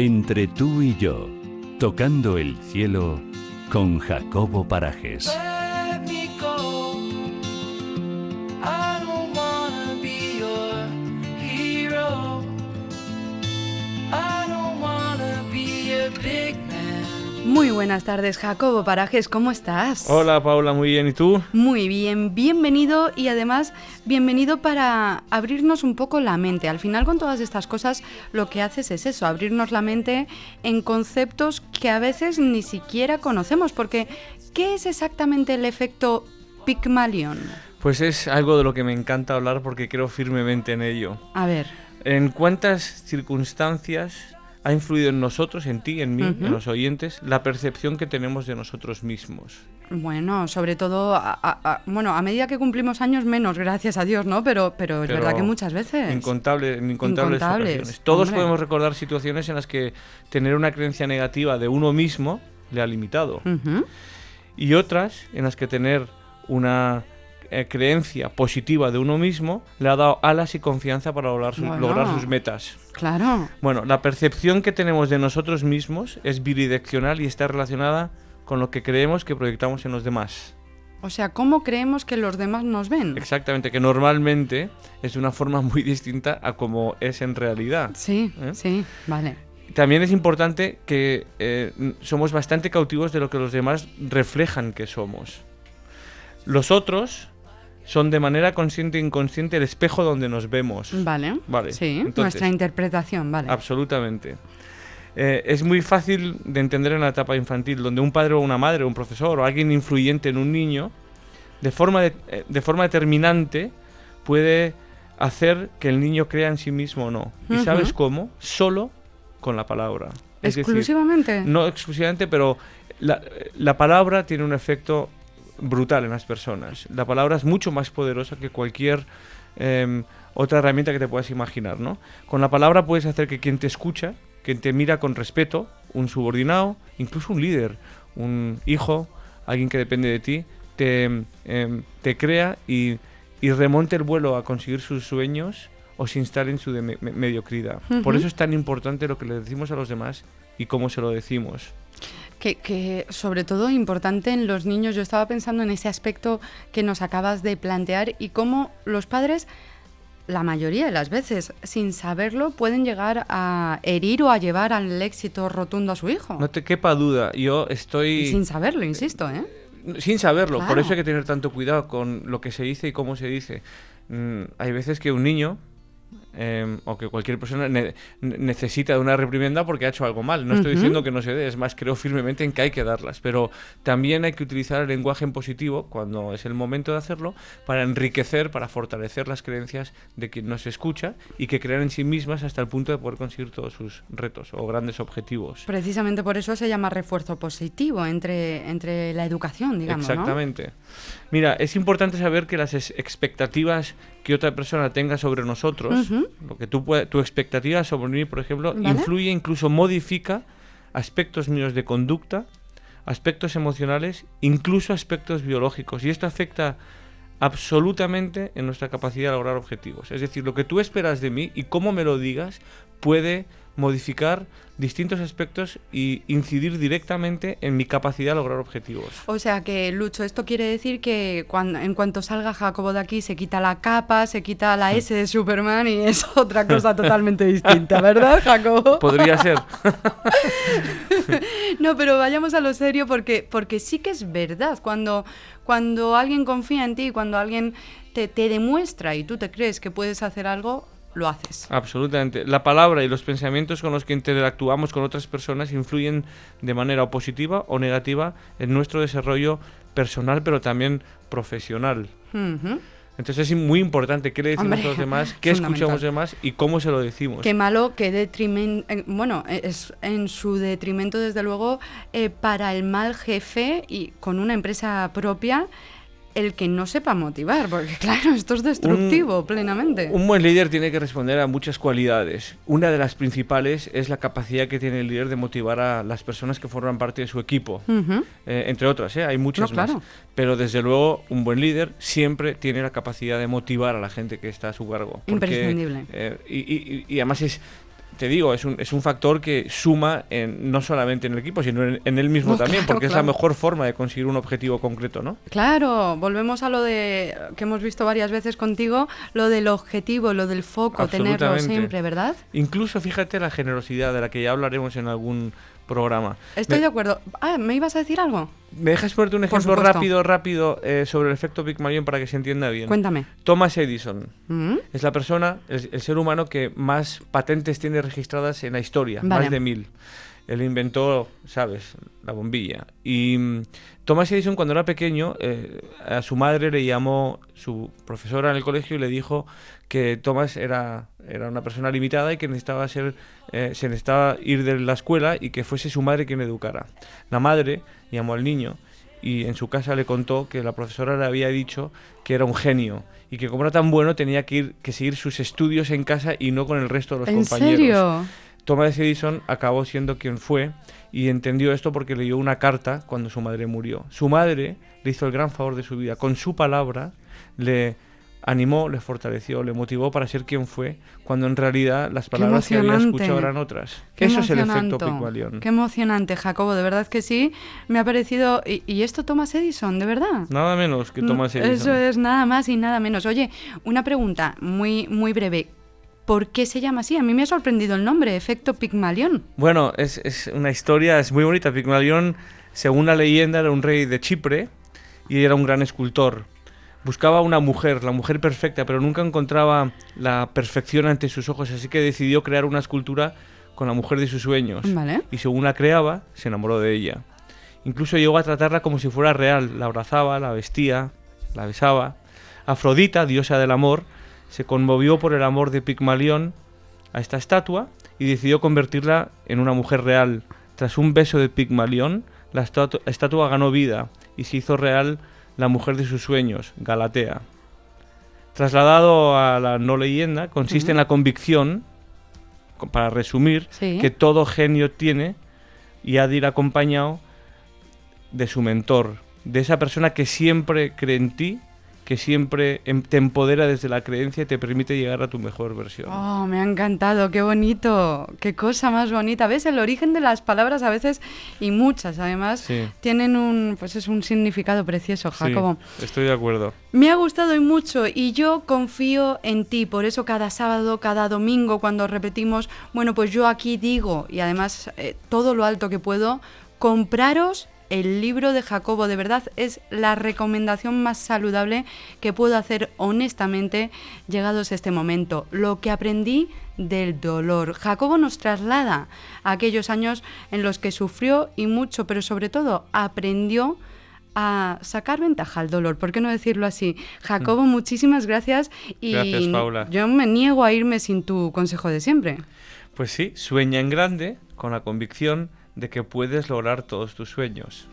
Entre tú y yo, tocando el cielo con Jacobo Parajes. Muy buenas tardes, Jacobo Parajes, ¿cómo estás? Hola Paula, muy bien. ¿Y tú? Muy bien, bienvenido y además bienvenido para abrirnos un poco la mente. Al final con todas estas cosas lo que haces es eso, abrirnos la mente en conceptos que a veces ni siquiera conocemos, porque ¿qué es exactamente el efecto Pygmalion? Pues es algo de lo que me encanta hablar porque creo firmemente en ello. A ver, ¿En cuántas circunstancias ha influido en nosotros, en ti, en mí, en los oyentes, la percepción que tenemos de nosotros mismos? bueno, sobre todo, a, a- a- bueno, a medida que cumplimos años menos, gracias a Dios, ¿no? Pero, pero es Pero verdad que muchas veces. Incontable- incontables, Incontables, ocasiones. Todos hombre. podemos recordar situaciones en las que tener una creencia negativa de uno mismo le ha limitado. Y otras en las que tener una eh, creencia positiva de uno mismo le ha dado alas y confianza para lograr, su- Bueno. lograr sus metas. Claro. Bueno, la percepción que tenemos de nosotros mismos es bidireccional y está relacionada con lo que creemos que proyectamos en los demás. O sea, ¿cómo creemos que los demás nos ven? Exactamente, que normalmente es de una forma muy distinta a como es en realidad. Sí, ¿Eh? sí, vale. También es importante que eh, somos bastante cautivos de lo que los demás reflejan que somos. Los otros son de manera consciente e inconsciente el espejo donde nos vemos. Vale. Vale, Sí, entonces- nuestra interpretación, vale. Absolutamente. Eh, es muy fácil de entender en la etapa infantil, donde un padre o una madre, un profesor o alguien influyente en un niño, de forma, de, eh, de forma determinante, puede hacer que el niño crea en sí mismo o no. ¿Y sabes cómo? Solo con la palabra. Es decir, Exclusivamente. no exclusivamente, pero la, la palabra tiene un efecto brutal en las personas. La palabra es mucho más poderosa que cualquier em, otra herramienta que te puedas imaginar, ¿no? Con la palabra puedes hacer que quien te escucha, quien te mira con respeto, un subordinado, incluso un líder, un hijo, alguien que depende de ti, te, em, te crea y, y remonte el vuelo a conseguir sus sueños o se instale en su de- me- mediocridad. Por eso es tan importante lo que le decimos a los demás y cómo se lo decimos. Que, que sobre todo importante en los niños, yo estaba pensando en ese aspecto que nos acabas de plantear y cómo los padres, la mayoría de las veces, sin saberlo, pueden llegar a herir o a llevar al éxito rotundo a su hijo. No te quepa duda, yo estoy... Y sin saberlo, insisto, ¿eh? sin saberlo, por eso hay que tener tanto cuidado con lo que se dice y cómo se dice. Mm, hay veces que un niño em, o que cualquier persona ne- ne- necesita de una reprimenda porque ha hecho algo mal. No estoy diciendo que no se dé, es más, creo firmemente en que hay que darlas, pero también hay que utilizar el lenguaje en positivo cuando es el momento de hacerlo para enriquecer, para fortalecer las creencias de quien nos escucha y que crean en sí mismas hasta el punto de poder conseguir todos sus retos o grandes objetivos. Precisamente por eso se llama refuerzo positivo entre, entre la educación, digamos, ¿no? Exactamente. Mira, es importante saber que las expectativas que otra persona tenga sobre nosotros, Lo que tú tu expectativa sobre mí, por ejemplo, Vale. influye, incluso modifica aspectos míos de conducta, aspectos emocionales, incluso aspectos biológicos. Y esto afecta absolutamente en nuestra capacidad de lograr objetivos. Es decir, lo que tú esperas de mí y cómo me lo digas puede modificar distintos aspectos y incidir directamente en mi capacidad de lograr objetivos. O sea que, Lucho, esto quiere decir que cuando, en cuanto salga Jacobo de aquí se quita la capa, se quita la S de Superman y es otra cosa totalmente distinta, ¿verdad, Jacobo? Podría ser. No, pero vayamos a lo serio porque, porque sí que es verdad. Cuando, cuando alguien confía en ti, cuando alguien te, te demuestra y tú te crees que puedes hacer algo, lo haces. Absolutamente. La palabra y los pensamientos con los que interactuamos con otras personas influyen de manera o positiva o negativa en nuestro desarrollo personal, pero también profesional. Ujú. Entonces es muy importante qué le decimos Hombre, a los demás, qué escuchamos a los demás y cómo se lo decimos. Qué malo, qué detrimento. Bueno, es en su detrimento, desde luego, eh, para el mal jefe y con una empresa propia, el que no sepa motivar, porque claro, esto es destructivo plenamente. Un buen líder tiene que responder a muchas cualidades. Una de las principales es la capacidad que tiene el líder de motivar a las personas que forman parte de su equipo. Eh, entre otras, ¿eh? hay muchas No, claro. más. Pero desde luego, un buen líder siempre tiene la capacidad de motivar a la gente que está a su cargo. porque, Imprescindible. eh, y, y- y además es te digo, es un, es un factor que suma en, no solamente en el equipo, sino en, en él mismo No, también, claro, porque es la mejor forma de conseguir un objetivo concreto, ¿no? Claro, volvemos a lo de que hemos visto varias veces contigo, lo del objetivo, lo del foco, tenerlo siempre, ¿verdad? Incluso fíjate la generosidad de la que ya hablaremos en algún programa. Estoy Me- de acuerdo. Ah, ¿me ibas a decir algo? ¿Me dejas ponerte un ejemplo rápido, rápido eh, sobre el efecto Pygmalion para que se entienda bien? Cuéntame. Thomas Edison ¿Mm? es la persona, el, el ser humano que más patentes tiene registradas en la historia, Vale. más de mil. Él inventó, ¿sabes?, la bombilla. Y mm, Thomas Edison cuando era pequeño, eh, a su madre le llamó su profesora en el colegio y le dijo que Thomas era, era una persona limitada y que necesitaba ser, eh, se necesitaba ir de la escuela y que fuese su madre quien le educara. La madre llamó al niño y en su casa le contó que la profesora le había dicho que era un genio y que como era tan bueno tenía que ir que seguir sus estudios en casa y no con el resto de los ¿En compañeros. serio? Thomas Edison acabó siendo quien fue y entendió esto porque leyó una carta cuando su madre murió. Su madre le hizo el gran favor de su vida. Con su palabra le animó, le fortaleció, le motivó para ser quien fue, cuando en realidad las palabras que había escuchado eran otras. Qué Eso es el efecto. Pygmalion. Qué emocionante, Jacobo, de verdad que sí. Me ha parecido... ¿Y, y esto Thomas Edison, de verdad? Nada menos que Thomas Mm, Edison. Eso es nada más y nada menos. Oye, una pregunta muy, muy breve. ¿Por qué se llama así? A mí me ha sorprendido el nombre, efecto Pigmalión. Bueno, es, es una historia, es muy bonita. Pigmalión, según la leyenda, era un rey de Chipre y era un gran escultor. Buscaba una mujer, la mujer perfecta, pero nunca encontraba la perfección ante sus ojos, así que decidió crear una escultura con la mujer de sus sueños. Vale. Y según la creaba, se enamoró de ella. Incluso llegó a tratarla como si fuera real, la abrazaba, la vestía, la besaba. Afrodita, diosa del amor, se conmovió por el amor de Pigmalión a esta estatua y decidió convertirla en una mujer real. Tras un beso de Pigmalión, la estatu- estatua ganó vida y se hizo real la mujer de sus sueños, Galatea. Trasladado a la no leyenda, consiste en la convicción, co- para resumir, Sí. que todo genio tiene y ha de ir acompañado de su mentor, de esa persona que siempre cree en ti, que siempre em- te empodera desde la creencia y te permite llegar a tu mejor versión. Oh, me ha encantado, qué bonito, qué cosa más bonita. ¿Ves? El origen de las palabras a veces, y muchas además, Sí. tienen un, pues es un significado precioso, Sí, Jacobo. estoy de acuerdo. Me ha gustado y mucho y yo confío en ti, por eso cada sábado, cada domingo cuando repetimos, bueno, pues yo aquí digo y además eh, todo lo alto que puedo, compraros el libro de Jacobo, de verdad es la recomendación más saludable que puedo hacer honestamente llegados a este momento. Lo que aprendí del dolor. Jacobo nos traslada a aquellos años en los que sufrió y mucho, pero sobre todo aprendió a sacar ventaja al dolor, ¿por qué no decirlo así? Jacobo, muchísimas gracias y Gracias, Paula. yo me niego a irme sin tu consejo de siempre. Pues sí, sueña en grande con la convicción de que puedes lograr todos tus sueños.